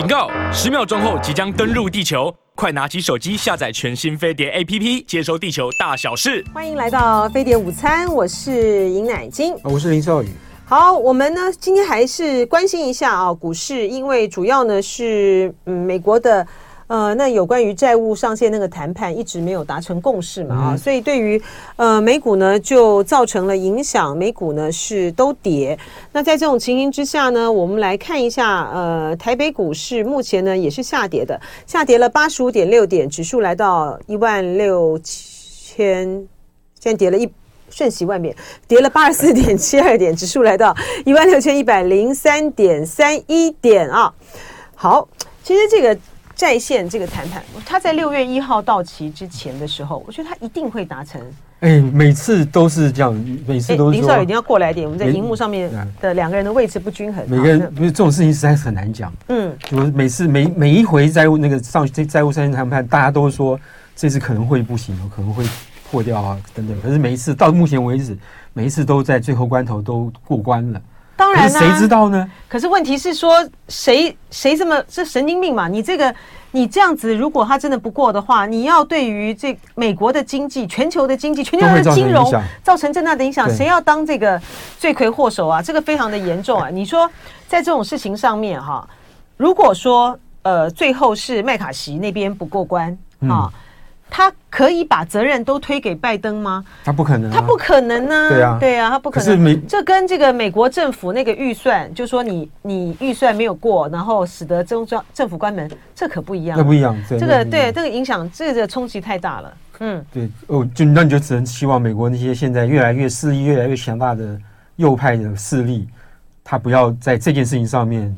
警告！十秒钟后即将登陆地球，快拿起手机下载全新飞碟 APP，接收地球大小事。欢迎来到飞碟午餐，我是尹乃菁，我是林少宇。好，我们呢今天还是关心一下啊股市，因为主要呢是嗯美国的。呃，那有关于债务上限那个谈判一直没有达成共识嘛啊，所以对于呃美股呢就造成了影响，美股呢是都跌。那在这种情形之下呢，我们来看一下，呃，台北股市目前呢也是下跌的，下跌了八十五点六点，指数来到一万六千，现在跌了一瞬息万变，跌了八十四点七二点，指数来到一万六千一百零三点三一点啊。好，其实这个。债线这个谈判，他在六月一号到期之前的时候，我觉得他一定会达成。哎，每次都是这样，每次都是。林少宇，你要过来一点，我们在荧幕上面的两个人的位置不均衡。每个人不是这种事情实在是很难讲。嗯，就是每次每每一回债务那个上这债务上限谈判，大家都说这次可能会不行，可能会破掉啊等等。可是每一次到目前为止，每一次都在最后关头都过关了。当然，谁知道呢？可是问题是说，谁谁这么这神经病嘛？你这个你这样子，如果他真的不过的话，你要对于这美国的经济、全球的经济、全球的金融造成这么大的影响，谁要当这个罪魁祸首啊？这个非常的严重啊！你说在这种事情上面哈，如果说呃最后是麦卡锡那边不过关啊。他可以把责任都推给拜登吗？他不可能，他不可能呢。对啊，对啊，他不可能。这跟这个美国政府那个预算，就说你你预算没有过，然后使得中央政府关门，这可不一样。那不一样，这个对这个影响，这个冲击太大了。嗯，对哦，就那你就只能希望美国那些现在越来越势力越来越强大的右派的势力，他不要在这件事情上面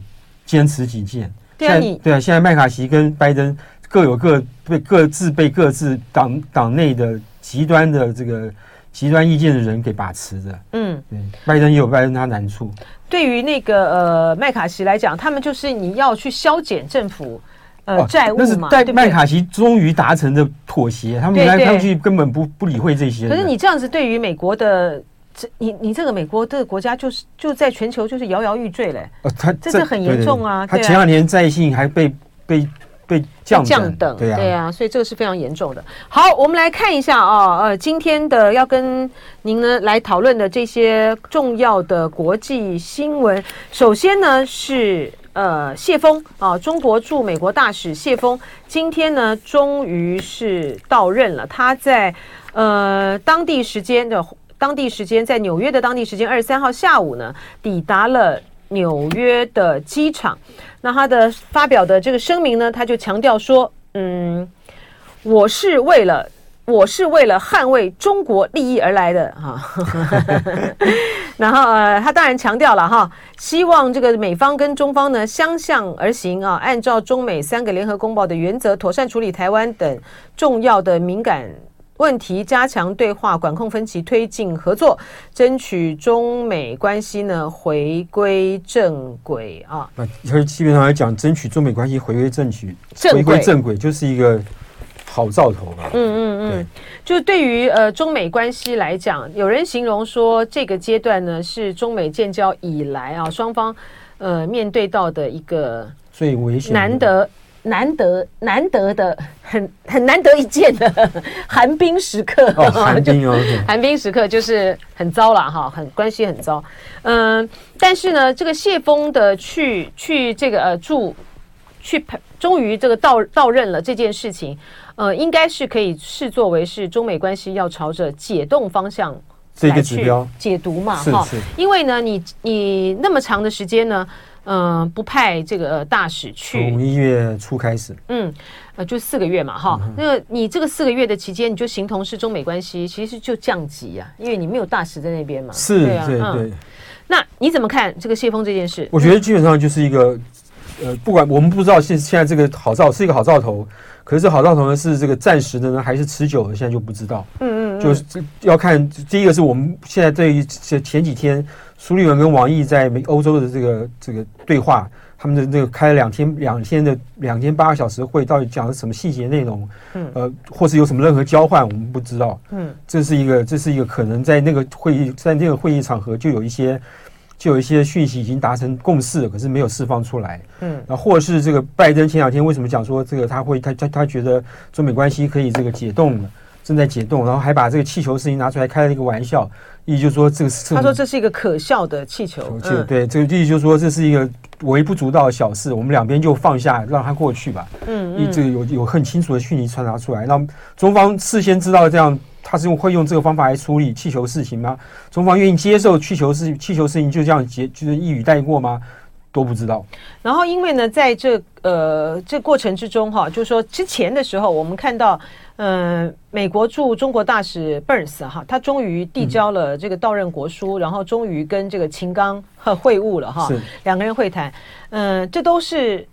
坚持己见。对啊，你对啊，现在麦卡锡跟拜登。各有各被各自被各自党党内的极端的这个极端意见的人给把持着。嗯，对，拜登也有拜登他难处。对于那个呃麦卡锡来讲，他们就是你要去削减政府呃债务嘛。但麦卡锡终于达成的妥协，他们来看去根本不不理会这些。可是你这样子对于美国的这你你这个美国这个国家就是就在全球就是摇摇欲坠嘞。哦，他这是很严重啊。他前两年在信还被被。被降降等，对呀，对呀，所以这个是非常严重的。好，我们来看一下啊，呃，今天的要跟您呢来讨论的这些重要的国际新闻。首先呢是呃谢峰啊，中国驻美国大使谢峰，今天呢终于是到任了。他在呃当地时间的当地时间，在纽约的当地时间二十三号下午呢抵达了。纽约的机场，那他的发表的这个声明呢，他就强调说，嗯，我是为了我是为了捍卫中国利益而来的哈。然后呃，他当然强调了哈，希望这个美方跟中方呢相向而行啊，按照中美三个联合公报的原则，妥善处理台湾等重要的敏感。问题，加强对话，管控分歧，推进合作，争取中美关系呢回归正轨啊！那基本上来讲，争取中美关系回归正轨，回归正轨就是一个好兆头吧？嗯嗯嗯，对，就对于呃中美关系来讲，有人形容说，这个阶段呢是中美建交以来啊双方呃面对到的一个最危险、难得。难得难得的很很难得一见的寒冰时刻，哦，寒冰哦，寒冰时刻就是很糟了哈，很关系很糟。嗯，但是呢，这个谢峰的去去这个呃住去终于这个到到任了这件事情，呃，应该是可以视作为是中美关系要朝着解冻方向这个指标解读嘛哈，因为呢，你你那么长的时间呢。嗯、呃，不派这个大使去，从一月初开始，嗯，呃，就四个月嘛，哈、嗯，那你这个四个月的期间，你就形同是中美关系其实就降级啊，因为你没有大使在那边嘛，是，对啊，对。那你怎么看这个谢峰这件事？我觉得基本上就是一个，呃，不管我们不知道现现在这个好兆是一个好兆头，可是这好兆头呢是这个暂时的呢，还是持久的，现在就不知道。嗯，就是要看第一个是我们现在对于前几天。苏利文跟王毅在美欧洲的这个这个对话，他们的这个开了两天两天的两天八个小时的会，到底讲了什么细节内容？嗯，呃，或是有什么任何交换，我们不知道。嗯，这是一个这是一个可能在那个会议在那个会议场合就有一些就有一些讯息已经达成共识，可是没有释放出来。嗯，然后或是这个拜登前两天为什么讲说这个他会他他他觉得中美关系可以这个解冻了，正在解冻，然后还把这个气球事情拿出来开了一个玩笑，意思就是说这个是他说这是一个可笑的气球。嗯、对，这个意思就是说这是一个微不足道的小事，我们两边就放下，让它过去吧。嗯，嗯，这个有有很清楚的讯息传达出来，让中方事先知道这样。他是用会用这个方法来处理气球事情吗？中方愿意接受气球事气球事情就这样结就是一语带过吗？都不知道。然后因为呢，在这呃这过程之中哈，就是说之前的时候，我们看到呃美国驻中国大使 Burns 哈，他终于递交了这个到任国书，嗯、然后终于跟这个秦刚和会晤了哈，两个人会谈，嗯、呃，这都是。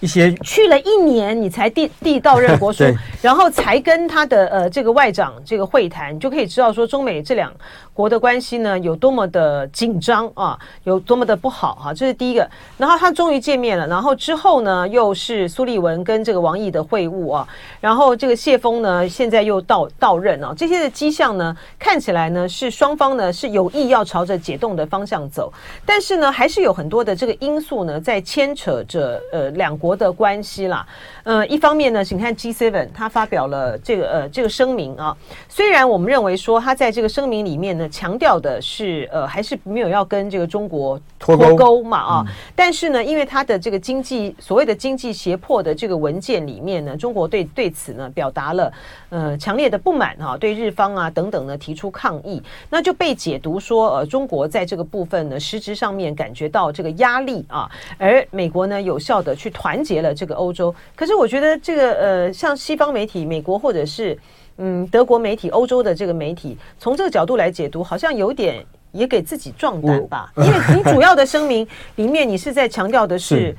一些去了一年，你才递递到任国书，然后才跟他的呃这个外长这个会谈，你就可以知道说中美这两国的关系呢有多么的紧张啊，有多么的不好哈、啊，这是第一个。然后他终于见面了，然后之后呢又是苏立文跟这个王毅的会晤啊，然后这个谢峰呢现在又到到任啊，这些的迹象呢看起来呢是双方呢是有意要朝着解冻的方向走，但是呢还是有很多的这个因素呢在牵扯着呃两国的关系啦。呃，一方面呢，请看 G Seven 他发表了这个呃这个声明啊，虽然我们认为说他在这个声明里面呢。强调的是，呃，还是没有要跟这个中国脱钩嘛啊，嗯、但是呢，因为他的这个经济所谓的经济胁迫的这个文件里面呢，中国对对此呢表达了呃强烈的不满哈、啊，对日方啊等等呢提出抗议，那就被解读说呃中国在这个部分呢实质上面感觉到这个压力啊，而美国呢有效的去团结了这个欧洲，可是我觉得这个呃像西方媒体，美国或者是。嗯，德国媒体、欧洲的这个媒体，从这个角度来解读，好像有点也给自己壮胆吧。因为你主要的声明里面，你是在强调的是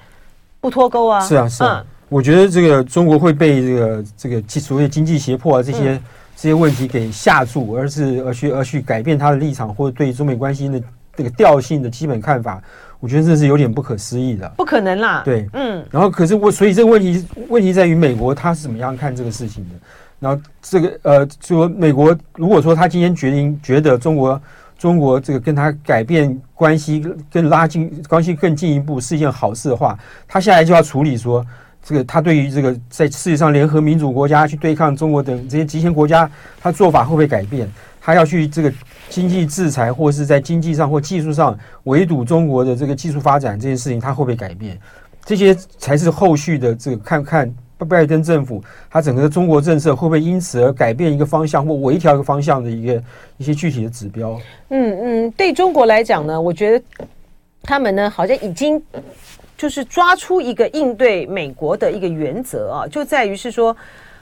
不脱钩啊。是啊，是啊。我觉得这个中国会被这个这个所谓经济胁迫啊这些这些问题给吓住，而是而去而去改变他的立场，或者对中美关系的这个调性的基本看法，我觉得这是有点不可思议的。不可能啦。对，嗯。然后，可是我所以这个问题问题在于美国他是怎么样看这个事情的？然后这个呃，说美国如果说他今天决定觉得中国中国这个跟他改变关系，更拉近关系更进一步是一件好事的话，他下来就要处理说这个他对于这个在世界上联合民主国家去对抗中国等这些极权国家，他做法会不会改变？他要去这个经济制裁，或是在经济上或技术上围堵中国的这个技术发展这件事情，他会不会改变？这些才是后续的这个看看。拜登政府，他整个的中国政策会不会因此而改变一个方向或微调一个方向的一个一些具体的指标？嗯嗯，对中国来讲呢，我觉得他们呢好像已经就是抓出一个应对美国的一个原则啊，就在于是说，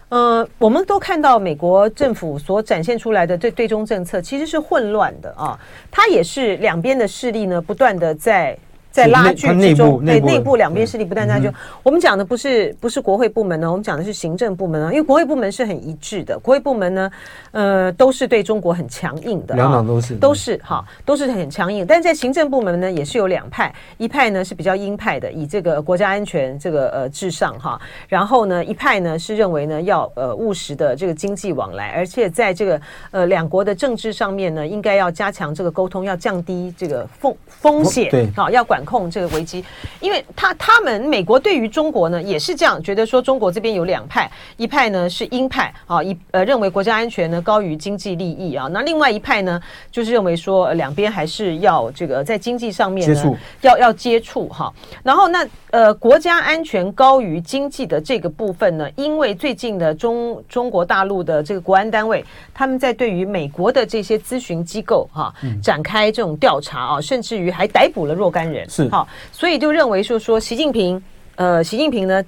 呃，我们都看到美国政府所展现出来的对对中政策其实是混乱的啊，它也是两边的势力呢不断的在。在拉锯之中，对内部两边势力不断拉锯。我们讲的不是不是国会部门呢，我们讲的是行政部门啊。因为国会部门是很一致的，国会部门呢，呃，都是对中国很强硬的，两党都是都是哈，都是很强硬。但是在行政部门呢，也是有两派，一派呢是比较鹰派的，以这个国家安全这个呃至上哈。然后呢，一派呢是认为呢要呃务实的这个经济往来，而且在这个呃两国的政治上面呢，应该要加强这个沟通，要降低这个风风险，对，好要管。控这个危机，因为他他们美国对于中国呢也是这样觉得说，中国这边有两派，一派呢是鹰派啊，一呃认为国家安全呢高于经济利益啊，那另外一派呢就是认为说两边还是要这个在经济上面呢要要接触哈，然后那呃国家安全高于经济的这个部分呢，因为最近的中中国大陆的这个国安单位他们在对于美国的这些咨询机构哈展开这种调查啊，甚至于还逮捕了若干人。是好，所以就认为说说习近平，呃，习近平呢，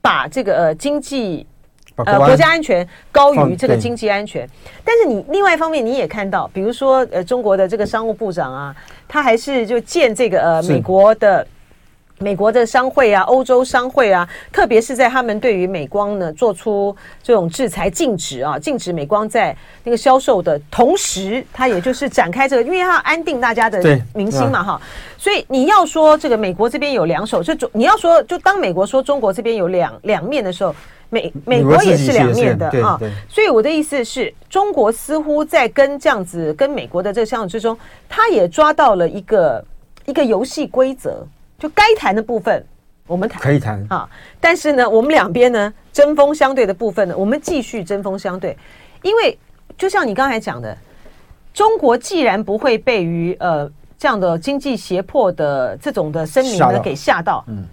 把这个呃经济呃国家安全高于这个经济安全。但是你另外一方面你也看到，比如说呃中国的这个商务部长啊，他还是就见这个呃美国的。美国的商会啊，欧洲商会啊，特别是在他们对于美光呢做出这种制裁禁止啊，禁止美光在那个销售的同时，他也就是展开这个，因为他要安定大家的民心嘛，哈。所以你要说这个美国这边有两手，就你要说就当美国说中国这边有两两面的时候，美美国也是两面的啊。所以我的意思是，中国似乎在跟这样子跟美国的这个相处之中，他也抓到了一个。一个游戏规则，就该谈的部分我们谈。可以谈。啊，但是呢，我们两边呢针锋相对的部分呢，我们继续针锋相对，因为就像你刚才讲的，中国既然不会被于呃这样的经济胁迫的这种的声明呢给吓到，嗯，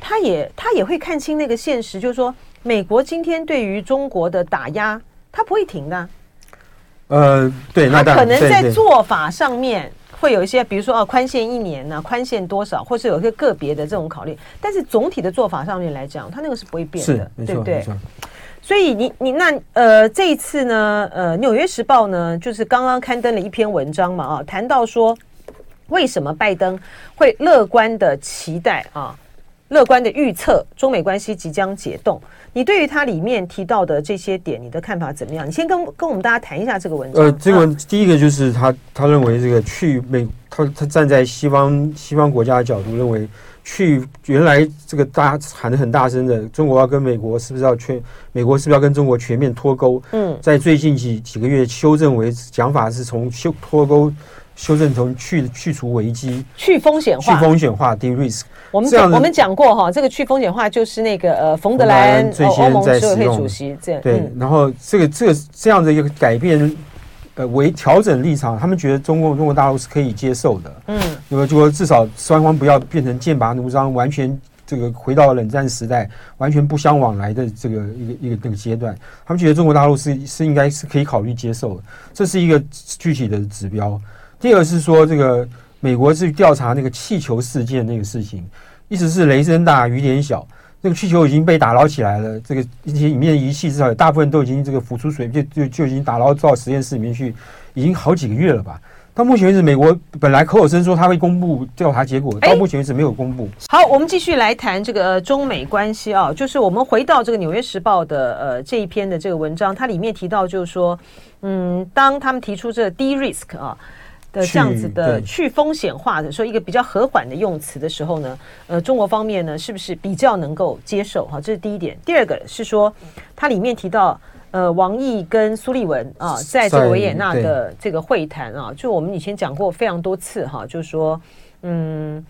他也他也会看清那个现实，就是说美国今天对于中国的打压，他不会停的。呃，对，那可能在做法上面会有一些，比如说哦，宽限一年呢，宽限多少，或是有一些个别的这种考虑。但是总体的做法上面来讲，它那个是不会变的，对不对？所以你你那呃，这一次呢，呃，《纽约时报》呢，就是刚刚刊登了一篇文章嘛，啊，谈到说为什么拜登会乐观的期待啊，乐观的预测中美关系即将解冻。你对于他里面提到的这些点，你的看法怎么样？你先跟跟我们大家谈一下这个文章。呃，这个文第一个就是他他认为这个去美，他他站在西方西方国家的角度，认为去原来这个大家喊的很大声的中国要跟美国是不是要全美国是不是要跟中国全面脱钩？嗯，在最近几几个月修正为讲法是从修脱钩。修正从去去除危机、去风险化、去风险化 de-risk。我们讲我们讲过哈，这个去风险化就是那个呃，冯德莱恩欧盟执委会主席这样。对，然后这个这个这样的一个改变，呃，为调整立场，他们觉得中共中国大陆是可以接受的。嗯，那么就说至少双方不要变成剑拔弩张，完全这个回到冷战时代，完全不相往来的这个一个一个那个阶段。他们觉得中国大陆是是应该是可以考虑接受的，这是一个具体的指标。第二个是说，这个美国是调查那个气球事件那个事情，意思是雷声大雨点小，那个气球已经被打捞起来了，这个一些里面仪器至少有大部分都已经这个浮出水，就就就已经打捞到实验室里面去，已经好几个月了吧？到目前为止，美国本来口口声说他会公布调查结果，到目前为止没有公布。好，我们继续来谈这个中美关系啊，就是我们回到这个《纽约时报》的呃这一篇的这个文章，它里面提到就是说，嗯，当他们提出这个 de-risk 啊。的这样子的去风险化的说一个比较和缓的用词的时候呢，呃，中国方面呢是不是比较能够接受？哈，这是第一点。第二个是说，它里面提到，呃，王毅跟苏利文啊，在这个维也纳的这个会谈啊，就我们以前讲过非常多次哈，就是说，嗯。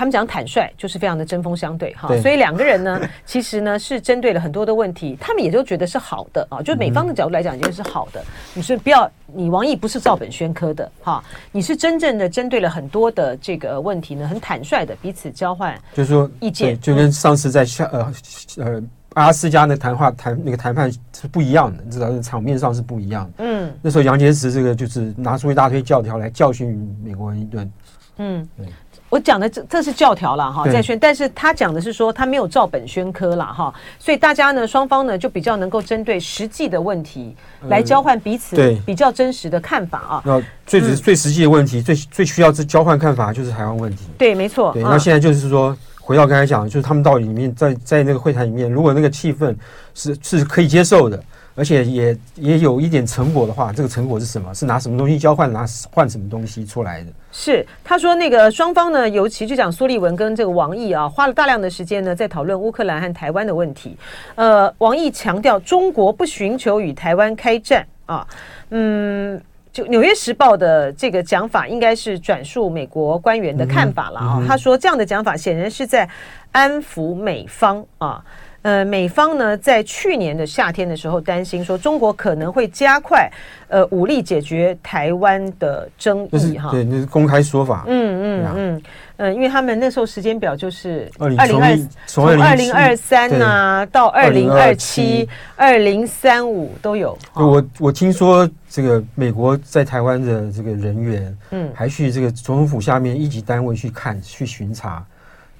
他们讲坦率，就是非常的针锋相对哈，所以两个人呢，其实呢是针对了很多的问题，他们也都觉得是好的啊，就美方的角度来讲，就是好的。你是不要，你王毅不是照本宣科的哈，你是真正的针对了很多的这个问题呢，很坦率的彼此交换，就是说意见，就跟上次在下呃呃阿拉斯加的谈话谈那个谈判是不一样的，至少是场面上是不一样的。嗯，那时候杨洁篪这个就是拿出一大堆教条来教训美国人一顿。嗯，对。我讲的这这是教条了哈，在宣，但是他讲的是说他没有照本宣科了哈，所以大家呢双方呢就比较能够针对实际的问题来交换彼此比较真实的看法啊。那最最最实际的问题，最最需要这交换看法就是台湾问题。对，没错。对，那现在就是说回到刚才讲，就是他们到里面在在那个会谈里面，如果那个气氛是是可以接受的。而且也也有一点成果的话，这个成果是什么？是拿什么东西交换，拿换什么东西出来的？是他说那个双方呢，尤其就讲苏利文跟这个王毅啊，花了大量的时间呢，在讨论乌克兰和台湾的问题。呃，王毅强调中国不寻求与台湾开战啊。嗯，就《纽约时报》的这个讲法，应该是转述美国官员的看法了啊。他说这样的讲法显然是在安抚美方啊。呃，美方呢，在去年的夏天的时候，担心说中国可能会加快呃武力解决台湾的争议哈。对，那是公开说法。嗯嗯嗯嗯，因为他们那时候时间表就是二零二从二零二三呐到二零二七、二零三五都有。我我听说这个美国在台湾的这个人员，嗯，还去这个总统府下面一级单位去看去巡查，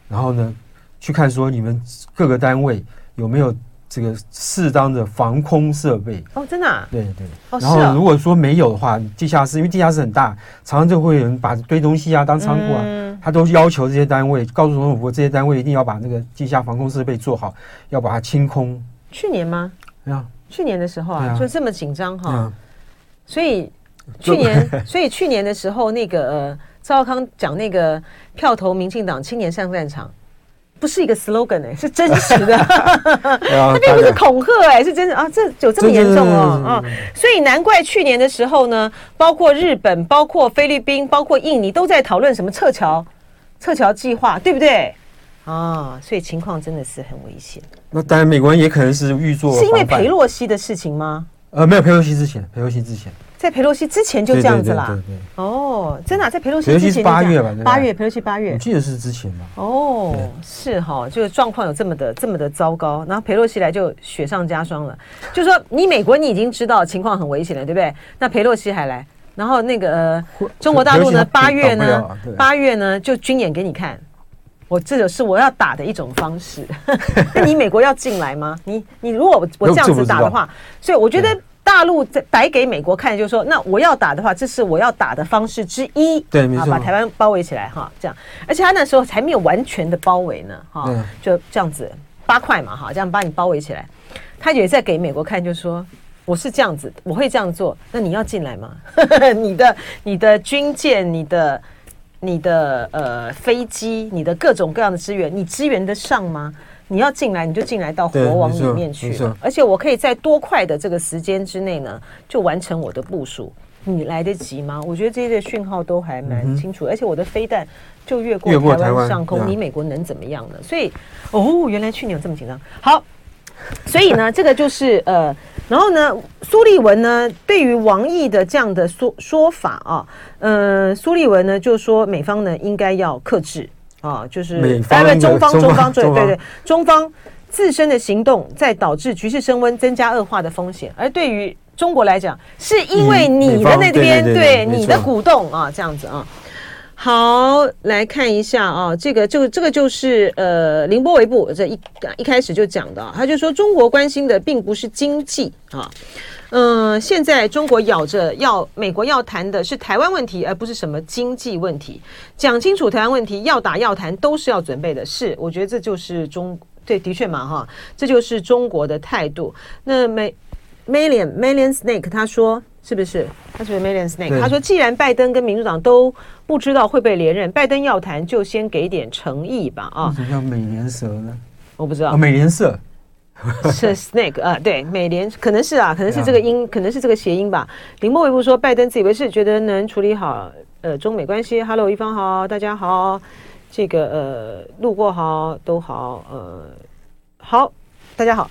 然后呢，去看说你们各个单位有没有这个适当的防空设备哦，真的、啊？对对。哦、然后如果说没有的话，地下室因为地下室很大，常常就会有人把堆东西啊当仓库啊，嗯、他都要求这些单位告诉总统府，这些单位一定要把那个地下防空设备做好，要把它清空。去年吗？对啊，去年的时候啊，啊就这么紧张哈。啊、所以 去年，所以去年的时候，那个呃，赵康讲那个票投民进党青年上战场。不是一个 slogan 哎，是真实的，它并不是恐吓哎，是真的啊，这有这么严重哦啊，所以难怪去年的时候呢，包括日本、包括菲律宾、包括印尼都在讨论什么撤侨、撤侨计划，对不对？啊，所以情况真的是很危险。那当然，美国人也可能是预做，是因为裴洛西的事情吗？呃，没有佩洛西之前，佩洛西之前。在佩洛西之前就这样子啦。对对对哦，真的、啊，在佩洛西之前八月吧，八月佩洛西八月，我记得是之前吧。哦，是哈，就是状况有这么的这么的糟糕，然后佩洛西来就雪上加霜了。就说你美国你已经知道情况很危险了，对不对？那佩洛西还来，然后那个、呃、中国大陆呢，八月呢，八月呢就军演给你看，我这个是我要打的一种方式。那你美国要进来吗？你你如果我这样子打的话，所以我觉得。大陆在摆给美国看，就是说，那我要打的话，这是我要打的方式之一。对，没错，把台湾包围起来哈，这样。而且他那时候还没有完全的包围呢，哈，就这样子八块嘛，哈，这样把你包围起来。他也在给美国看，就是说，我是这样子，我会这样做。那你要进来吗？你的、你的军舰、你的、你的呃飞机、你的各种各样的资源，你支援得上吗？你要进来，你就进来到国王里面去。而且我可以在多快的这个时间之内呢，就完成我的部署。你来得及吗？我觉得这些讯号都还蛮清楚。而且我的飞弹就越过台湾上空，你美国能怎么样呢？所以，哦，原来去年有这么紧张。好，所以呢，这个就是呃，然后呢，苏立文呢，对于王毅的这样的说说法啊，呃，苏立文呢就说美方呢应该要克制。啊，就是当然中方中方对对对，中方自身的行动在导致局势升温、增加恶化的风险，而对于中国来讲，是因为你的那边对你的鼓动啊，这样子啊。好，来看一下啊，这个就这个就是呃，凌波微步这一一开始就讲的，他就说中国关心的并不是经济啊。嗯、现在中国咬着要美国要谈的是台湾问题，而不是什么经济问题。讲清楚台湾问题，要打要谈都是要准备的。是，我觉得这就是中对，的确嘛哈，这就是中国的态度。那美 Million Million Snake 他说是不是？他是不是 Million Snake？他说，既然拜登跟民主党都不知道会被连任，拜登要谈就先给点诚意吧啊。什么叫美联蛇呢？我不知道。哦、美联社。是 snake 啊，对，美联可能是啊，可能是这个音，可能是这个谐音吧。林莫维布说，拜登自以为是，觉得能处理好呃中美关系。Hello，一方好，大家好，这个呃路过好都好，呃好，大家好，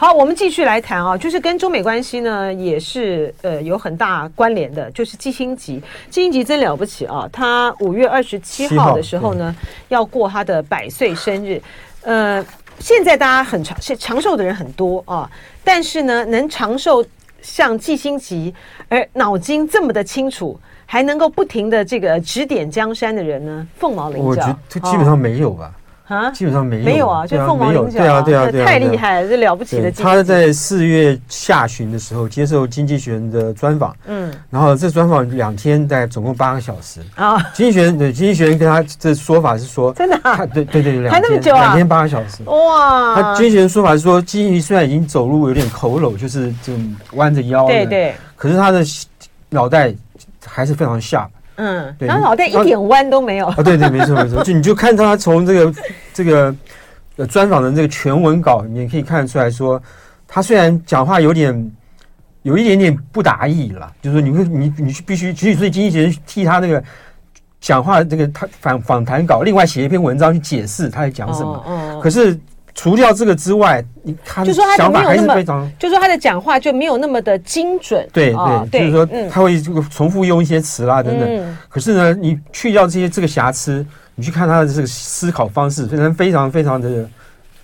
好，我们继续来谈啊，就是跟中美关系呢也是呃有很大关联的，就是季辛吉，季辛吉真了不起啊，他五月二十七号的时候呢要过他的百岁生日，呃。现在大家很长，是长寿的人很多啊，但是呢，能长寿像季辛吉，而脑筋这么的清楚，还能够不停的这个指点江山的人呢，凤毛麟角。我觉得基本上没有吧。啊，基本上没有，没有啊，就凤毛麟角，对啊，对啊，对啊，太厉害了，这了不起的。他在四月下旬的时候接受《经济学人》的专访，嗯，然后这专访两天，大概总共八个小时啊。《经济学人》对《经济学人》跟他这说法是说，真的，对对对，两还那么久啊，两天八个小时，哇！他《经济学人》说法是说，季辛吉虽然已经走路有点佝僂，就是这种弯着腰，对对，可是他的脑袋还是非常 sharp。嗯，然后脑袋一点弯都没有。啊，对对，没错没错，就你就看他从这个这个呃专访的这个全文稿里面可以看得出来说，他虽然讲话有点有一点点不达意了，就是说你会你你必须，其实所以经济学人替他那个讲话这个他访访谈稿另外写一篇文章去解释他在讲什么，哦哦，可是。除掉这个之外，你看，就说他想法还是非常，就说他的讲话就没有那么的精准。对对，就是说他会这个重复用一些词啦等等。可是呢，你去掉这些这个瑕疵，你去看他的这个思考方式，非常非常非常的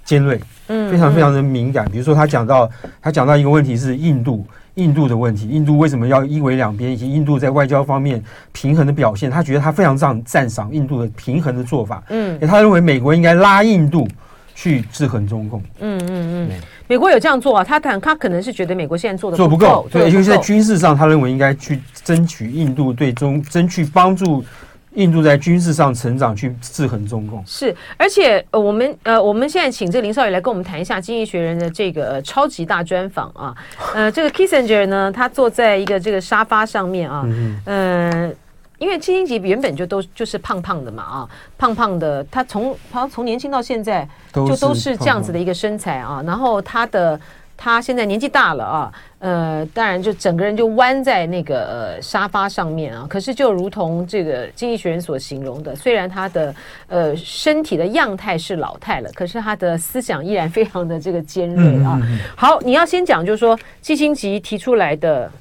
尖锐，嗯，非常非常的敏感。比如说他讲到他讲到一个问题是印度，印度的问题，印度为什么要一为两边，以及印度在外交方面平衡的表现，他觉得他非常赞赞赏印度的平衡的做法。嗯，他认为美国应该拉印度。去制衡中共，嗯嗯嗯，美国有这样做啊？他谈他可能是觉得美国现在做的做不够，对，尤其在军事上，他认为应该去争取印度对中，争取帮助印度在军事上成长，去制衡中共。是，而且呃，我们呃，我们现在请这个林少爷来跟我们谈一下《经济学人》的这个、呃、超级大专访啊。呃，这个 Kissinger 呢，他坐在一个这个沙发上面啊，嗯、呃。因为七星级原本就都就是胖胖的嘛啊，胖胖的，他从他从年轻到现在就都是这样子的一个身材啊，然后他的。他现在年纪大了啊，呃，当然就整个人就弯在那个呃沙发上面啊。可是就如同这个《经济学人》所形容的，虽然他的呃身体的样态是老态了，可是他的思想依然非常的这个尖锐啊。好，你要先讲，就是说七星级提出来的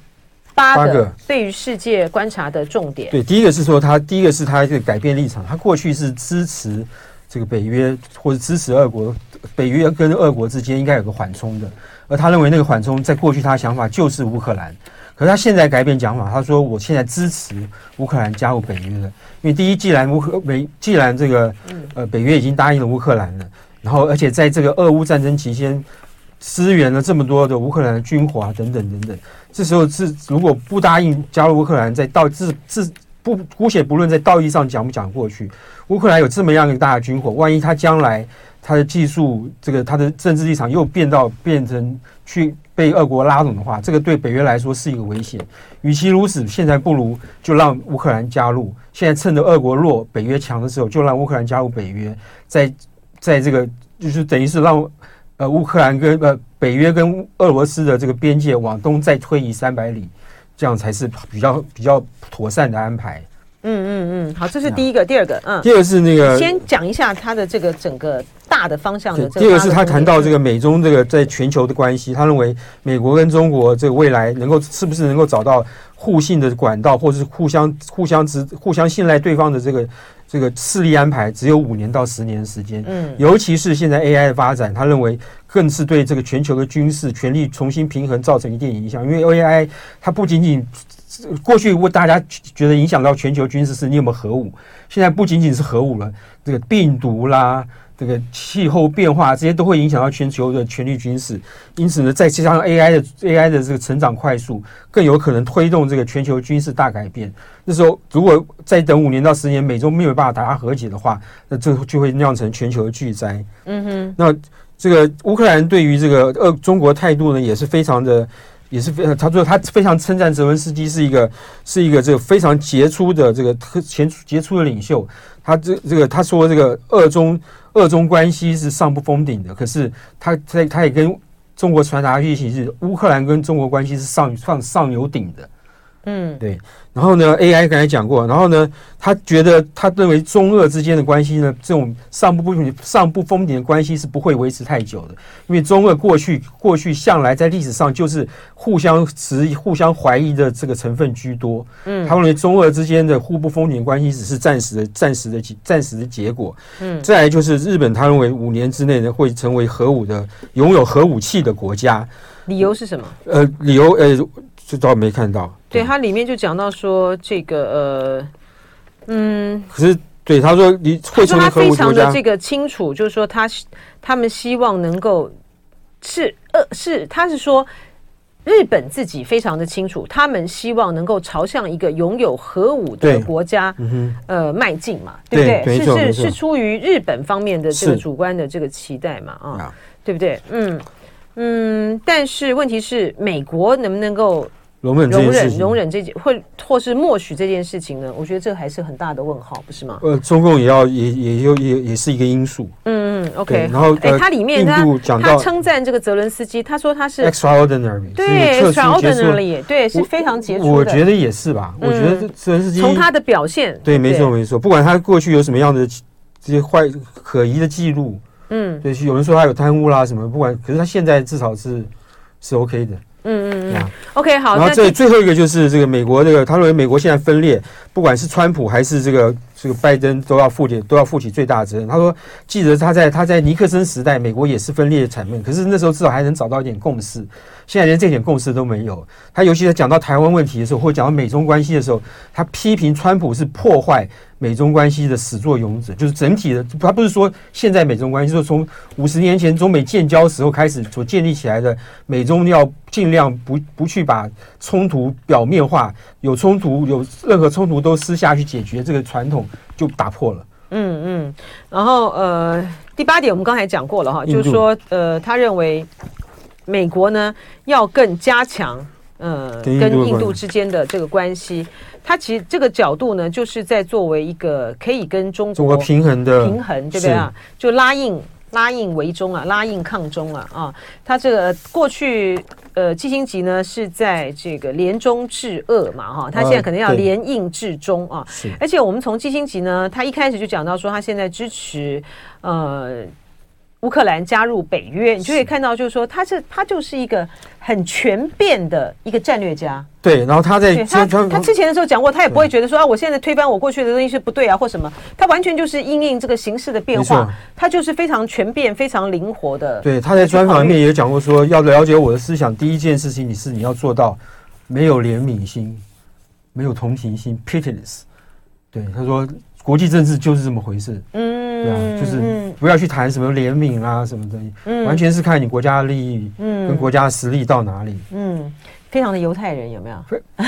八个对于世界观察的重点。对，第一个是说他第一个是他这个改变立场，他过去是支持这个北约或者支持俄国，北约跟俄国之间应该有个缓冲的。而他认为那个缓冲，在过去他的想法就是乌克兰，可是他现在改变讲法，他说我现在支持乌克兰加入北约了，因为第一，既然乌克美，既然这个呃北约已经答应了乌克兰了，然后而且在这个俄乌战争期间支援了这么多的乌克兰的军火啊等等等等，这时候是如果不答应加入乌克兰，在道自自不姑且不论在道义上讲不讲过去，乌克兰有这么样一个大的军火，万一他将来。他的技术，这个他的政治立场又变到变成去被俄国拉拢的话，这个对北约来说是一个危险。与其如此，现在不如就让乌克兰加入。现在趁着俄国弱，北约强的时候，就让乌克兰加入北约，在在这个就是等于是让呃乌克兰跟呃北约跟俄罗斯的这个边界往东再推移三百里，这样才是比较比较妥善的安排。嗯嗯嗯，好，这是第一个，第二个，嗯，第二个是那个，先讲一下他的这个整个大的方向的。第二个是他谈到这个美中这个在全球的关系，他认为美国跟中国这个未来能够是不是能够找到互信的管道，或者是互相互相之互相信赖对方的这个这个势力安排，只有五年到十年的时间。嗯，尤其是现在 AI 的发展，他认为更是对这个全球的军事权力重新平衡造成一定影响，因为 AI 它不仅仅。过去为大家觉得影响到全球军事是你有没有核武，现在不仅仅是核武了，这个病毒啦，这个气候变化这些都会影响到全球的权力军事。因此呢，再加上 AI 的 AI 的这个成长快速，更有可能推动这个全球军事大改变。那时候如果再等五年到十年，美洲没有办法达成和解的话，那这就会酿成全球的巨灾。嗯哼，那这个乌克兰对于这个呃中国态度呢，也是非常的。也是非常，他说他非常称赞泽文斯基是一个是一个这个非常杰出的这个特前杰出的领袖。他这这个他说这个俄中俄中关系是上不封顶的，可是他他他也跟中国传达讯息是乌克兰跟中国关系是上上上有顶的。嗯，对。然后呢，AI 刚才讲过，然后呢，他觉得他认为中俄之间的关系呢，这种上不不上不封顶的关系是不会维持太久的，因为中俄过去过去向来在历史上就是互相持互相怀疑的这个成分居多。嗯，他认为中俄之间的互不封顶关系只是暂时的暂时的暂时的结果。嗯，再来就是日本，他认为五年之内呢会成为核武的拥有核武器的国家。理由是什么？呃，理由呃，这倒没看到。对，它里面就讲到说这个呃，嗯，可是对他说你会成为核武国家，他非常的这个清楚，就是说他他们希望能够是呃是他是说日本自己非常的清楚，他们希望能够朝向一个拥有核武的国家呃迈进嘛，对不对？是是是出于日本方面的这个主观的这个期待嘛啊，对不对？嗯嗯，但是问题是美国能不能够？容忍容忍容忍这件，或或是默许这件事情呢？我觉得这还是很大的问号，不是吗？呃，中共也要也也有也也是一个因素。嗯嗯，OK。然后，哎，它里面他他称赞这个泽伦斯基，他说他是 extraordinary，对，extraordinary，对，是非常杰出的。我觉得也是吧。我觉得泽伦斯基从他的表现，对，没错没错。不管他过去有什么样的这些坏可疑的记录，嗯，对，有人说他有贪污啦什么，不管，可是他现在至少是是 OK 的。嗯嗯嗯，OK 好。然后这最后一个就是这个美国这个，他认为美国现在分裂，不管是川普还是这个这个拜登，都要负起都要负起最大的责任。他说，记得他在他在尼克森时代，美国也是分裂的惨闷，可是那时候至少还能找到一点共识。现在连这点共识都没有。他尤其在讲到台湾问题的时候，或者讲到美中关系的时候，他批评川普是破坏。美中关系的始作俑者，就是整体的，他不是说现在美中关系，就是从五十年前中美建交时候开始所建立起来的，美中要尽量不不去把冲突表面化，有冲突有任何冲突都私下去解决，这个传统就打破了。嗯嗯，然后呃，第八点我们刚才讲过了哈，就是说呃，他认为美国呢要更加强呃跟印度之间的这个关系。他其实这个角度呢，就是在作为一个可以跟中国中国平衡的平衡，对不对啊？就拉印拉印为中啊，拉印抗中啊啊！他这个过去呃，基辛吉呢是在这个联中制恶嘛哈，他现在可能要联印制中啊。是，而且我们从基辛吉呢，他一开始就讲到说，他现在支持呃。乌克兰加入北约，你就可以看到，就是说，他是他就是一个很全变的一个战略家。对，然后他在他他之前的时候讲过，他也不会觉得说啊，我现在推翻我过去的东西是不对啊，或什么，他完全就是因应这个形势的变化，他就是非常全变、非常灵活的。对，他在专访里面也讲过说，要了解我的思想，第一件事情你是你要做到没有怜悯心，没有同情心，pitiless。对，他说国际政治就是这么回事。嗯。对啊，就是不要去谈什么怜悯啊什么的，嗯，完全是看你国家的利益，嗯，跟国家的实力到哪里，嗯，非常的犹太人有没有？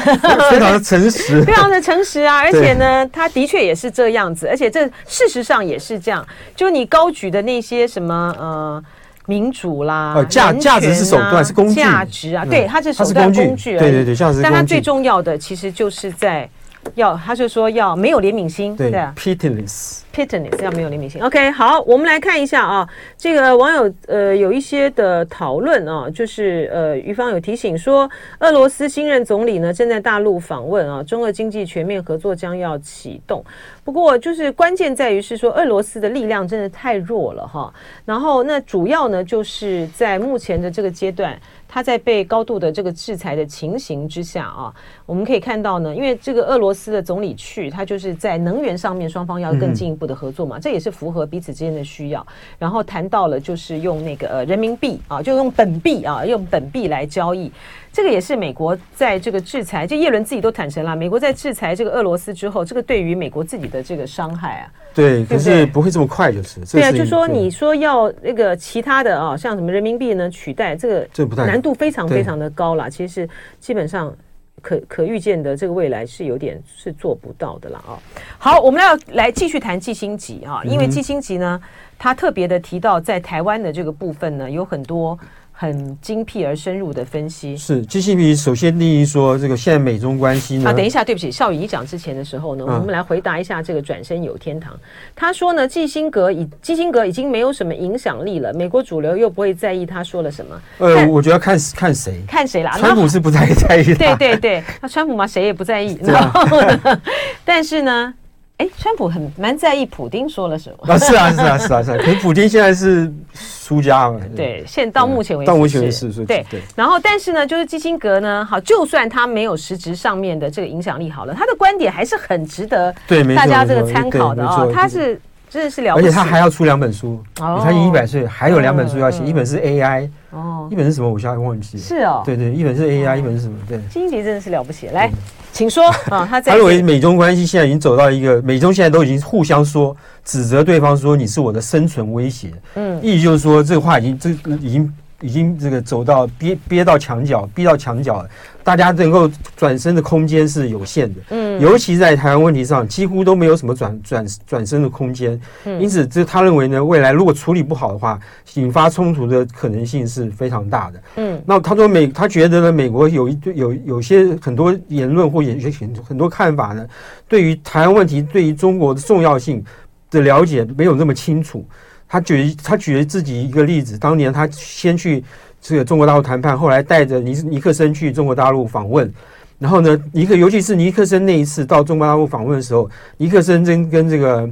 非常的诚实，非常的诚实啊！而且呢，他的确也是这样子，而且这事实上也是这样。就你高举的那些什么呃民主啦，价价值是手段，是工具，价值啊，对，它是手段工具，对对对，价值。但它最重要的其实就是在要，他就说要没有怜悯心，对，pitiless，pitiless 要没有怜悯心。OK，好，我们来看一下啊，这个网友呃有一些的讨论啊，就是呃于芳有提醒说，俄罗斯新任总理呢正在大陆访问啊，中俄经济全面合作将要启动。不过就是关键在于是说，俄罗斯的力量真的太弱了哈。然后那主要呢就是在目前的这个阶段。他在被高度的这个制裁的情形之下啊，我们可以看到呢，因为这个俄罗斯的总理去，他就是在能源上面双方要更进一步的合作嘛，这也是符合彼此之间的需要。然后谈到了就是用那个人民币啊，就用本币啊，用本币来交易。这个也是美国在这个制裁，就叶伦自己都坦诚了，美国在制裁这个俄罗斯之后，这个对于美国自己的这个伤害啊，对，可是不会这么快，就是对啊，就说你说要那个其他的啊，像什么人民币呢取代这个，难度非常非常的高了，其实基本上可可预见的这个未来是有点是做不到的了啊。好，我们要来继续谈季辛吉啊，因为季辛吉呢，他特别的提到在台湾的这个部分呢，有很多。很精辟而深入的分析是季辛吉首先定义说，这个现在美中关系呢？啊，等一下，对不起，少宇一讲之前的时候呢，我们来回答一下这个转身有天堂。他说呢，基辛格已基辛格已经没有什么影响力了，美国主流又不会在意他说了什么。呃，我觉得看看谁，看谁啦。川普是不太在意，对对对，那川普嘛，谁也不在意。然后呢，但是呢。哎，川普很蛮在意普丁说了什么啊？是啊，是啊，是啊，是啊。可是普丁现在是输家嘛？对，现到目前为止，到目前为止是。对对。然后，但是呢，就是基辛格呢，好，就算他没有实质上面的这个影响力，好了，他的观点还是很值得对大家这个参考的哦。他是真的是了不起，而且他还要出两本书。哦。他已经一百岁，还有两本书要写，一本是 AI，哦，一本是什么？我现在忘记了。是哦。对对，一本是 AI，一本是什么？对。基辛迪真的是了不起，来。请说 啊，他在他认为美中关系现在已经走到一个，美中现在都已经互相说指责对方说，你是我的生存威胁，嗯，意义就是说这个话已经这已经。已经这个走到憋憋到墙角，逼到墙角了，大家能够转身的空间是有限的。嗯，尤其在台湾问题上，几乎都没有什么转转转身的空间。嗯，因此，这他认为呢，未来如果处理不好的话，引发冲突的可能性是非常大的。嗯，那他说美，他觉得呢，美国有一对有有些很多言论或有些很很多看法呢，对于台湾问题对于中国的重要性的了解没有那么清楚。他举他举了自己一个例子，当年他先去这个中国大陆谈判，后来带着尼尼克森去中国大陆访问，然后呢，尼克尤其是尼克森那一次到中国大陆访问的时候，尼克森跟跟这个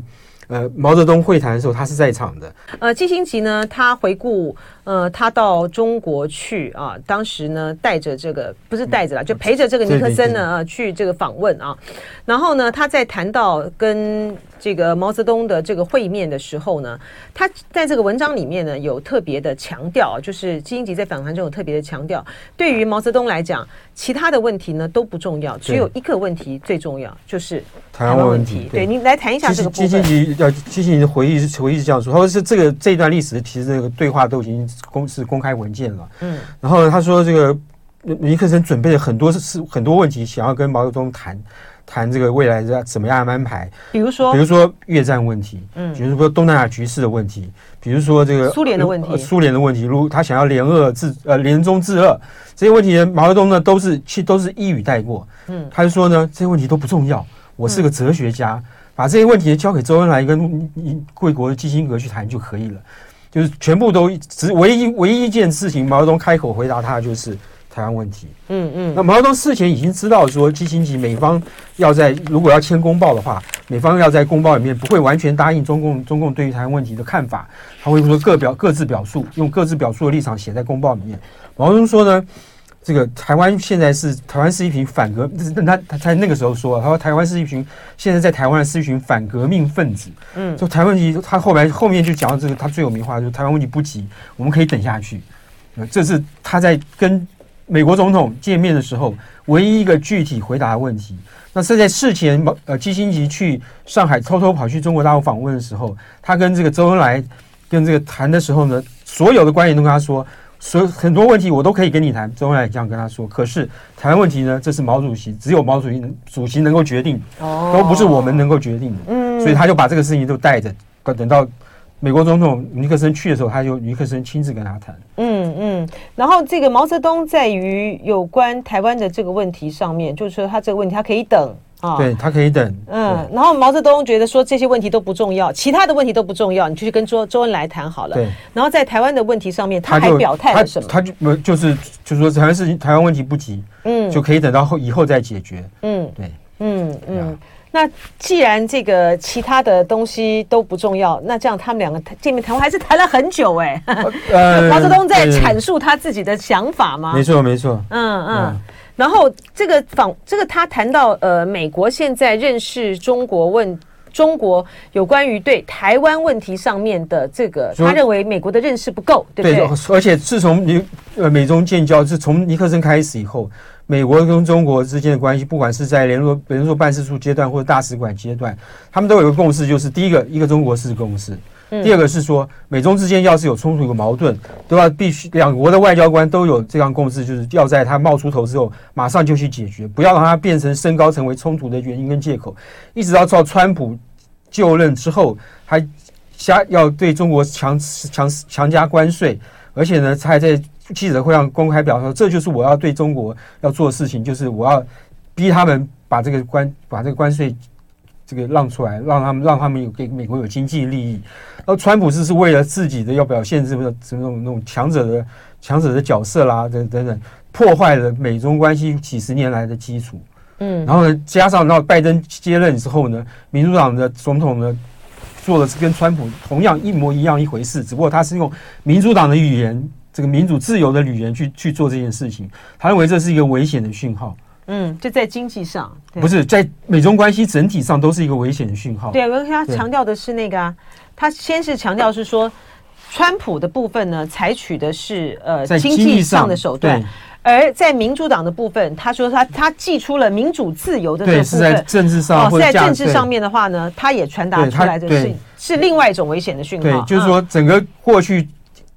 呃毛泽东会谈的时候，他是在场的。呃，季辛吉呢，他回顾。呃，他到中国去啊，当时呢带着这个不是带着了，就陪着这个尼克森呢去这个访问啊。然后呢，他在谈到跟这个毛泽东的这个会面的时候呢，他在这个文章里面呢有特别的强调，就是基辛吉在访谈中有特别的强调，对于毛泽东来讲，其他的问题呢都不重要，只有一个问题最重要，就是台湾问题。对，你来谈一下这个部分。季辛吉要季辛吉的回忆是回忆是这样说，他说是这个这段历史其实这个对话都已经。公是公开文件了，嗯，然后他说这个尼克森准备了很多是很多问题想要跟毛泽东谈，谈这个未来的怎么样安排。比如说，比如说越战问题，嗯，比如说东南亚局势的问题，比如说这个苏联的问题，苏联的问题，如果他想要联俄制呃联中制俄这些问题，毛泽东呢都是其实都是一语带过，嗯，他就说呢这些问题都不重要，我是个哲学家，嗯、把这些问题交给周恩来跟贵国的基辛格去谈就可以了，就是全部都只唯一唯一一件事情，毛泽东开口回答他的就是。台湾问题，嗯嗯，那毛泽东事前已经知道说，基辛格美方要在如果要签公报的话，美方要在公报里面不会完全答应中共中共对于台湾问题的看法，他会说各表各自表述，用各自表述的立场写在公报里面。毛泽东说呢，这个台湾现在是台湾是一群反革，他他在那个时候说，他说台湾是一群现在在台湾是一群反革命分子，嗯，就台湾问题，他后来后面就讲到这个他最有名话，就是台湾问题不急，我们可以等下去，这是他在跟。美国总统见面的时候，唯一一个具体回答的问题，那是在事前，呃，基辛格去上海偷偷跑去中国大陆访问的时候，他跟这个周恩来跟这个谈的时候呢，所有的官员都跟他说，所以很多问题我都可以跟你谈。周恩来也这样跟他说，可是台湾问题呢，这是毛主席，只有毛主席能主席能够决定，都不是我们能够决定的。嗯，所以他就把这个事情都带着，等到。美国总统尼克森去的时候，他就尼克森亲自跟他谈。嗯嗯，然后这个毛泽东在于有关台湾的这个问题上面，就是说他这个问题他可以等啊，对他可以等。嗯，然后毛泽东觉得说这些问题都不重要，其他的问题都不重要，你就去跟周周恩来谈好了。对。然后在台湾的问题上面，他还表态了什么？他就没就是就是说台湾事情，台湾问题不急，嗯，就可以等到后以后再解决。嗯，对，嗯嗯。那既然这个其他的东西都不重要，那这样他们两个见面谈话还是谈了很久哎。呃，毛泽东在阐述他自己的想法吗？没错，没错。嗯嗯。然后这个访这个他谈到呃，美国现在认识中国问中国有关于对台湾问题上面的这个，他认为美国的认识不够，对不对？对，而且自从你呃美中建交，是从尼克森开始以后。美国跟中国之间的关系，不管是在联络联络办事处阶段或者大使馆阶段，他们都有一个共识，就是第一个一个中国式共识，第二个是说美中之间要是有冲突有矛盾，都要必须两国的外交官都有这样共识，就是要在他冒出头之后马上就去解决，不要让它变成升高成为冲突的原因跟借口，一直到到川普就任之后，还加要对中国强强强加关税，而且呢，他还在。记者会上公开表示说，这就是我要对中国要做的事情，就是我要逼他们把这个关把这个关税这个让出来，让他们让他们有给美国有经济利益。而川普是是为了自己的要表现这个这种那种强者的强者的角色啦，等等等，破坏了美中关系几十年来的基础。嗯，然后呢，加上到拜登接任之后呢，民主党的总统呢做的是跟川普同样一模一样一回事，只不过他是用民主党的语言。这个民主自由的语言去去做这件事情，他认为这是一个危险的讯号。嗯，就在经济上，不是在美中关系整体上都是一个危险的讯号。对，我跟他强调的是那个啊，他先是强调是说，川普的部分呢，采取的是呃经济上的手段，而在民主党的部分，他说他他寄出了民主自由的这个部分，是在政治上哦，在政治上面的话呢，他也传达出来的是是另外一种危险的讯号。对，就是说整个过去。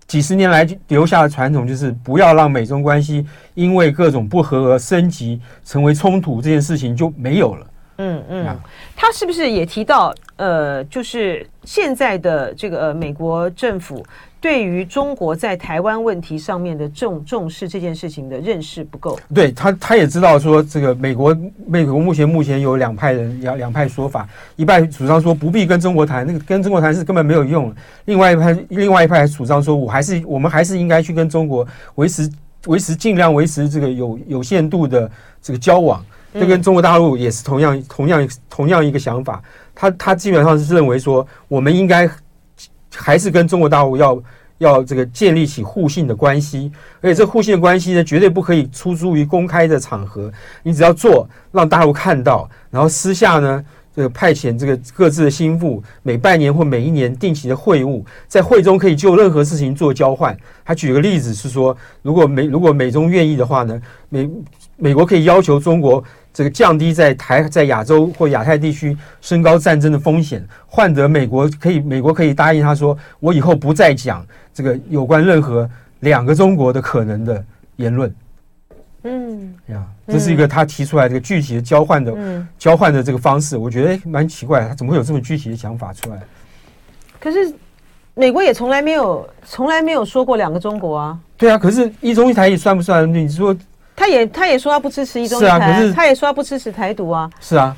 几十年来留下的传统就是不要让美中关系因为各种不和而升级成为冲突，这件事情就没有了。嗯嗯，他是不是也提到呃，就是现在的这个呃美国政府？对于中国在台湾问题上面的重重视这件事情的认识不够，对他他也知道说这个美国美国目前目前有两派人两两派说法，一派主张说不必跟中国谈，那个跟中国谈是根本没有用；另外一派另外一派主张说，我还是我们还是应该去跟中国维持维持尽量维持这个有有限度的这个交往。这跟中国大陆也是同样同样同样一个想法，他他基本上是认为说我们应该。还是跟中国大陆要要这个建立起互信的关系，而且这互信的关系呢，绝对不可以出租于公开的场合。你只要做，让大陆看到，然后私下呢，这个派遣这个各自的心腹，每半年或每一年定期的会晤，在会中可以就任何事情做交换。他举个例子是说，如果美如果美中愿意的话呢，美美国可以要求中国。这个降低在台在亚洲或亚太地区升高战争的风险，换得美国可以美国可以答应他说，我以后不再讲这个有关任何两个中国的可能的言论。嗯呀，这是一个他提出来这个具体的交换的、嗯，交换的这个方式，我觉得蛮奇怪，他怎么会有这么具体的想法出来？可是美国也从来没有从来没有说过两个中国啊。对啊，可是一中一台也算不算？你说他也他也说他不支持一中一台，他也说他不支持台独啊。是啊。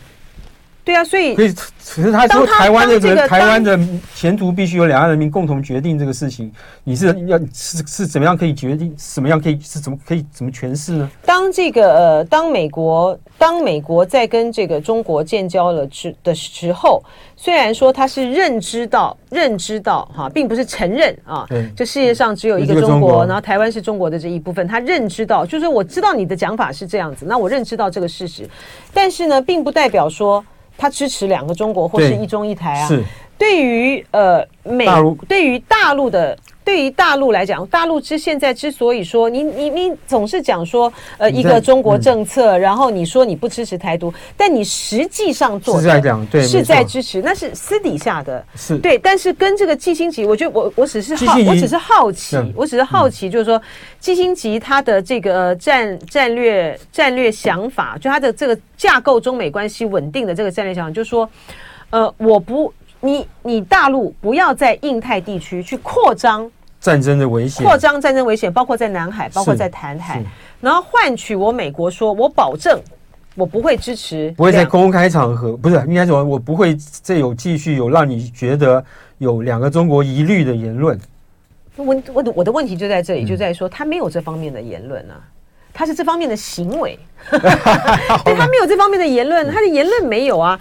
对啊，所以可以，可是他说台湾的这个台湾的前途必须由两岸人民共同决定这个事情，你是要是是怎么样可以决定？什么样可以是怎么可以怎么诠释呢？当这个呃，当美国当美国在跟这个中国建交了之的时候，虽然说他是认知到认知到哈，并不是承认啊，这世界上只有一个中国，然后台湾是中国的这一部分，他认知到，就是我知道你的讲法是这样子，那我认知到这个事实，但是呢，并不代表说。他支持两个中国或是一中一台啊。是。对于呃美，对于大陆的，对于大陆来讲，大陆之现在之所以说你你你总是讲说呃一个中国政策，然后你说你不支持台独，但你实际上做的是在讲对是在支持，那是私底下的。是。对，但是跟这个季辛吉，我觉得我我只是好，我只是好奇，我只是好奇，就是说季辛吉他的这个战战略战略想法，就他的这个。架构中美关系稳定的这个战略想法，就是说，呃，我不，你你大陆不要在印太地区去扩张战争的危险，扩张战争危险，包括在南海，包括在台海，然后换取我美国说，我保证我不会支持，不会在公开场合，不是应该说，我不会再有继续有让你觉得有两个中国疑虑的言论。我我的我的问题就在这里，就在说他没有这方面的言论啊。他是这方面的行为，对，他没有这方面的言论，他的言论没有啊。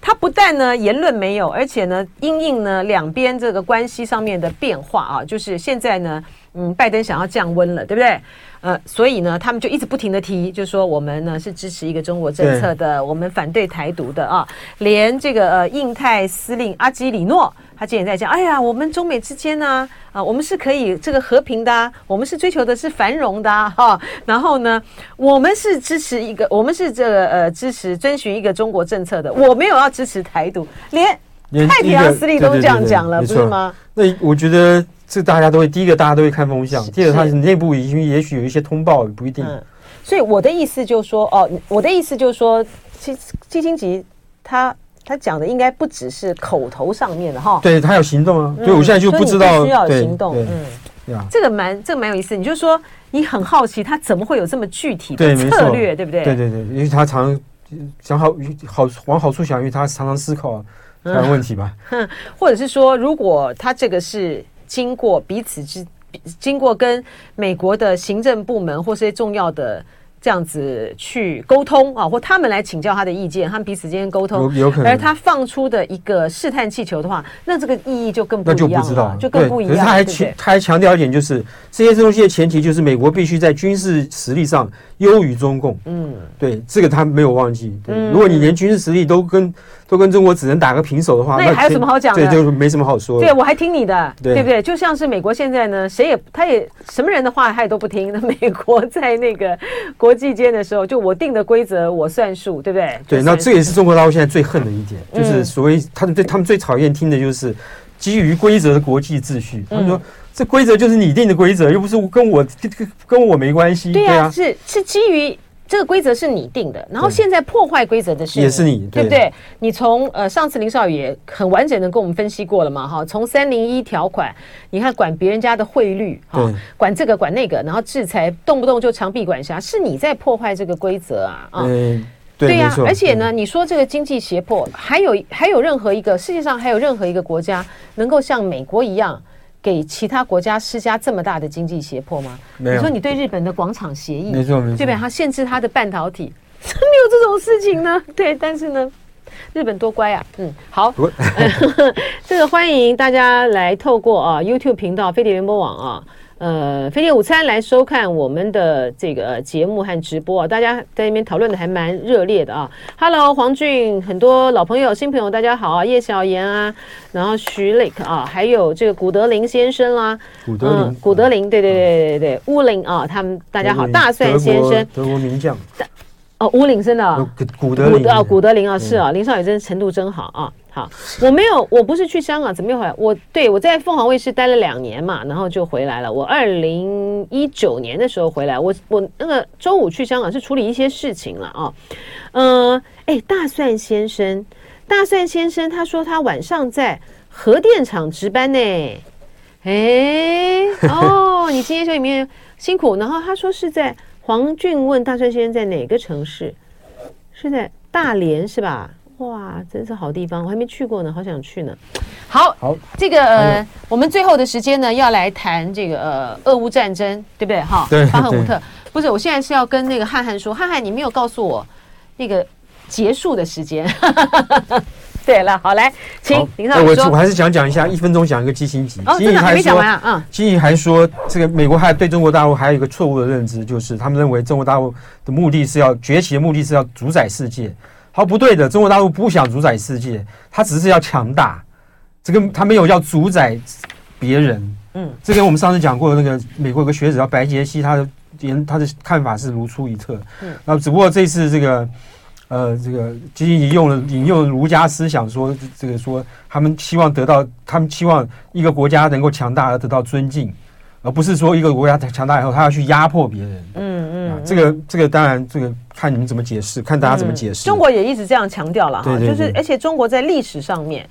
他不但呢言论没有，而且呢因应呢两边这个关系上面的变化啊，就是现在呢，嗯，拜登想要降温了，对不对？呃，所以呢，他们就一直不停的提，就说我们呢是支持一个中国政策的，我们反对台独的啊。连这个呃印太司令阿基里诺。他今天在讲，哎呀，我们中美之间呢、啊，啊，我们是可以这个和平的、啊，我们是追求的是繁荣的哈、啊。然后呢，我们是支持一个，我们是这个呃支持遵循一个中国政策的，我没有要支持台独，连太平洋司令都这样讲了，不是吗？那我觉得这大家都会，第一个大家都会看风向，第二个他内部已经也许有一些通报，不一定、嗯。所以我的意思就是说，哦，我的意思就是说，基基辛吉他。他讲的应该不只是口头上面的哈，对他有行动啊，所以我现在就不知道需要有行动，嗯，这个蛮这个蛮有意思。你就说你很好奇他怎么会有这么具体的策略，对不对？对对对，因为他常想好好往好处想，因为他常常思考问题吧。嗯，或者是说，如果他这个是经过彼此之经过跟美国的行政部门或是些重要的。这样子去沟通啊，或他们来请教他的意见，他们彼此之间沟通，有可能。而他放出的一个试探气球的话，那这个意义就更不一样了，那就不知道，就更不一样。可是他还强，他还强调一点，就是这些东西的前提就是美国必须在军事实力上优于中共。嗯，对，这个他没有忘记。对，如果你连军事实力都跟都跟中国只能打个平手的话，那还有什么好讲的？对，就没什么好说的。对，我还听你的，对不对？就像是美国现在呢，谁也他也什么人的话他也都不听。那美国在那个国际间的时候，就我定的规则我算数，对不对？对，那这也是中国大陆现在最恨的一点，就是所谓他们对他们最讨厌听的就是基于规则的国际秩序。他们说这规则就是你定的规则，又不是跟我跟我没关系。对啊，是是基于。这个规则是你定的，然后现在破坏规则的是也是你，对不对？你从呃上次林少宇也很完整的跟我们分析过了嘛，哈，从三零一条款，你看管别人家的汇率，哈，管这个管那个，然后制裁动不动就长臂管辖，是你在破坏这个规则啊，啊，对呀，而且呢，你说这个经济胁迫，还有还有任何一个世界上还有任何一个国家能够像美国一样？给其他国家施加这么大的经济胁迫吗？没有。你说你对日本的广场协议，没错没错？它限制它的半导体，怎么有这种事情呢？对，但是呢，日本多乖啊。嗯，好，这个欢迎大家来透过啊 YouTube 频道飞碟联播网啊。呃，飞碟午餐来收看我们的这个节目和直播啊，大家在那边讨论的还蛮热烈的啊。Hello，黄俊，很多老朋友、新朋友，大家好啊。叶小妍啊，然后徐磊啊，还有这个古德林先生啦，古德林，嗯、古德林，对对对对对乌林啊，他们大家好，大蒜先生，德国名将，哦，乌林真的，古德林，古德啊，古德林啊，是啊，林少宇真程度真好啊。好，我没有，我不是去香港，怎么又回来？我对我在凤凰卫视待了两年嘛，然后就回来了。我二零一九年的时候回来，我我那个周五去香港是处理一些事情了啊。嗯、呃，哎，大蒜先生，大蒜先生，他说他晚上在核电厂值班呢。哎，哦，你今天说里面辛苦，然后他说是在黄俊问大蒜先生在哪个城市？是在大连是吧？哇，真是好地方，我还没去过呢，好想去呢。好，好，这个呃，我们最后的时间呢，要来谈这个呃，俄乌战争，对不对？哈，对，巴赫姆特，不是，我现在是要跟那个汉汉说，汉汉，你没有告诉我那个结束的时间。对了，好来，请林少说。我我还是想讲一下，一分钟讲一个基辛格。哦，真的还没讲完啊？嗯，基辛格还说，这个美国还对中国大陆还有一个错误的认知，就是他们认为中国大陆的目的是要崛起的目的是要主宰世界。好，不对的，中国大陆不想主宰世界，他只是要强大。这个他没有要主宰别人。嗯，这跟我们上次讲过的那个美国有个学者叫白杰西，他的言他的看法是如出一辙。嗯，那只不过这次这个呃，这个基辛格用了引用了儒家思想说，说这个说他们希望得到，他们希望一个国家能够强大而得到尊敬。而不是说一个国家强大以后，他要去压迫别人。嗯嗯、啊，这个这个当然，这个看你们怎么解释，看大家怎么解释。嗯、中国也一直这样强调了哈，就是而且中国在历史上面，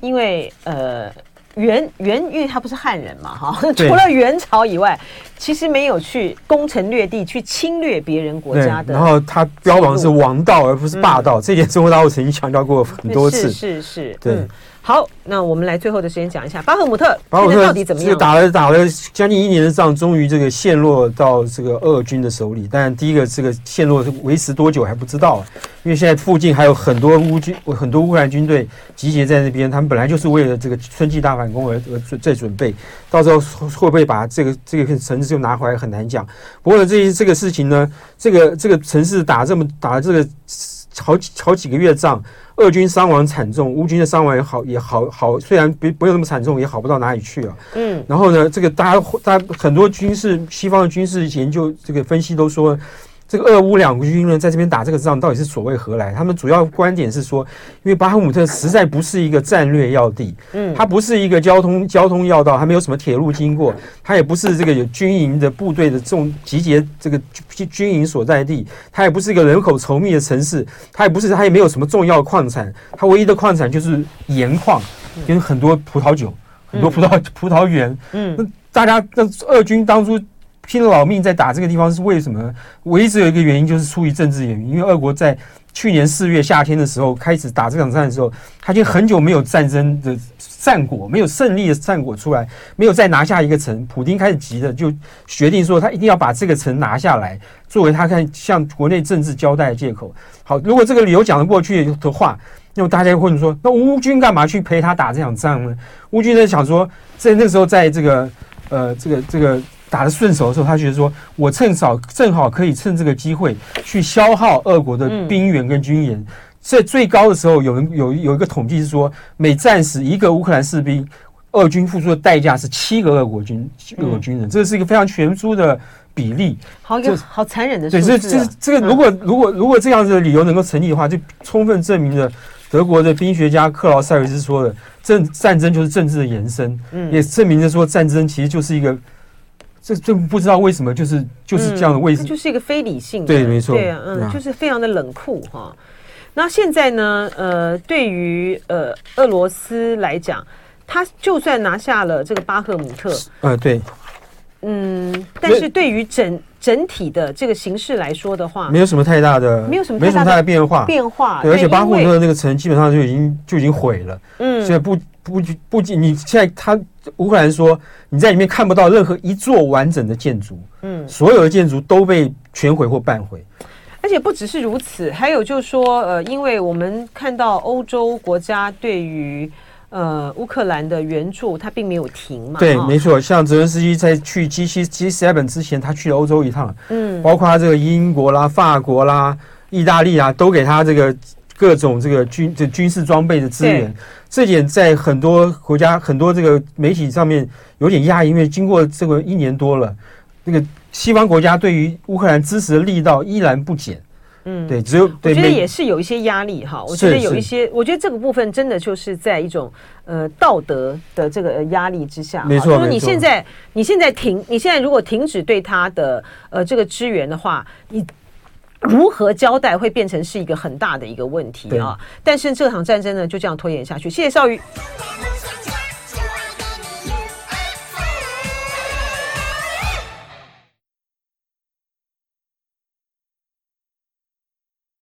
因为呃元元，因为他不是汉人嘛哈，除了元朝以外，其实没有去攻城略地，去侵略别人国家的。然后他标榜是王道而不是霸道，嗯、这点中国大陆曾经强调过很多次。是是是，对。嗯好，那我们来最后的时间讲一下巴赫姆特，巴赫姆特到底怎么样？打了打了将近一年的仗，终于这个陷落到这个俄军的手里。但第一个，这个陷落维持多久还不知道，因为现在附近还有很多乌军，很多乌克兰军队集结在那边，他们本来就是为了这个春季大反攻而而在准备，到时候会不会把这个这个城市就拿回来很难讲。不过呢，这这个事情呢，这个这个城市打这么打了这个好几好几个月仗。俄军伤亡惨重，乌军的伤亡也好也好好，虽然不不用那么惨重，也好不到哪里去啊。嗯，然后呢，这个大家大家很多军事西方的军事研究这个分析都说。这个俄乌两国军人，在这边打这个仗，到底是所谓何来？他们主要观点是说，因为巴赫姆特实在不是一个战略要地，嗯，它不是一个交通交通要道，它没有什么铁路经过，它也不是这个有军营的部队的这种集结这个军军营所在地，它也不是一个人口稠密的城市，它也不是，它也没有什么重要矿产，它唯一的矿产就是盐矿跟很多葡萄酒，很多葡萄葡萄园，嗯，那大家那俄军当初。拼了老命在打这个地方是为什么？唯一只有一个原因，就是出于政治原因。因为俄国在去年四月夏天的时候开始打这场战的时候，他已经很久没有战争的战果，没有胜利的战果出来，没有再拿下一个城。普丁开始急了，就决定说他一定要把这个城拿下来，作为他看向国内政治交代的借口。好，如果这个理由讲得过去的话，那么大家会说，那乌军干嘛去陪他打这场仗呢？乌军在想说，在那时候，在这个呃，这个这个。打得顺手的时候，他觉得说，我趁早正好可以趁这个机会去消耗俄国的兵员跟军盐。在最高的时候，有人有有一个统计是说，每战死一个乌克兰士兵，俄军付出的代价是七个俄国军俄国军人，这是一个非常悬殊的比例。好一个好残忍的。对，这这这个如果如果如果这样子的理由能够成立的话，就充分证明了德国的兵学家克劳塞维茨说的，政战争就是政治的延伸，也证明着说战争其实就是一个。这这不知道为什么，就是就是这样的位置，嗯、就是一个非理性的，对，没错，对啊，嗯，就是非常的冷酷哈。那现在呢，呃，对于呃俄罗斯来讲，他就算拿下了这个巴赫姆特，呃，对，嗯，但是对于整整体的这个形势来说的话，没有什么太大的，没有什么没什么太大的变化，变化，对，而且巴赫姆特的那个城基本上就已经就已经毁了，嗯，所以不不不仅你现在他。乌克兰说，你在里面看不到任何一座完整的建筑，嗯，所有的建筑都被全毁或半毁。而且不只是如此，还有就是说，呃，因为我们看到欧洲国家对于呃乌克兰的援助，它并没有停嘛。对，没错。像泽连斯基在去 G 七 G seven 之前，他去了欧洲一趟，嗯，包括他这个英国啦、法国啦、意大利啊，都给他这个。各种这个军这军事装备的资源，这点在很多国家、很多这个媒体上面有点压抑，因为经过这个一年多了，那个西方国家对于乌克兰支持的力道依然不减，嗯，对，只有我觉得也是有一些压力哈。我觉得有一些，我觉得这个部分真的就是在一种呃道德的这个压力之下。没错，就是你现在你现在停，你现在如果停止对他的呃这个支援的话，你如何交代会变成是一个很大的一个问题啊。但是这场战争呢就这样拖延下去。谢谢绍瑜。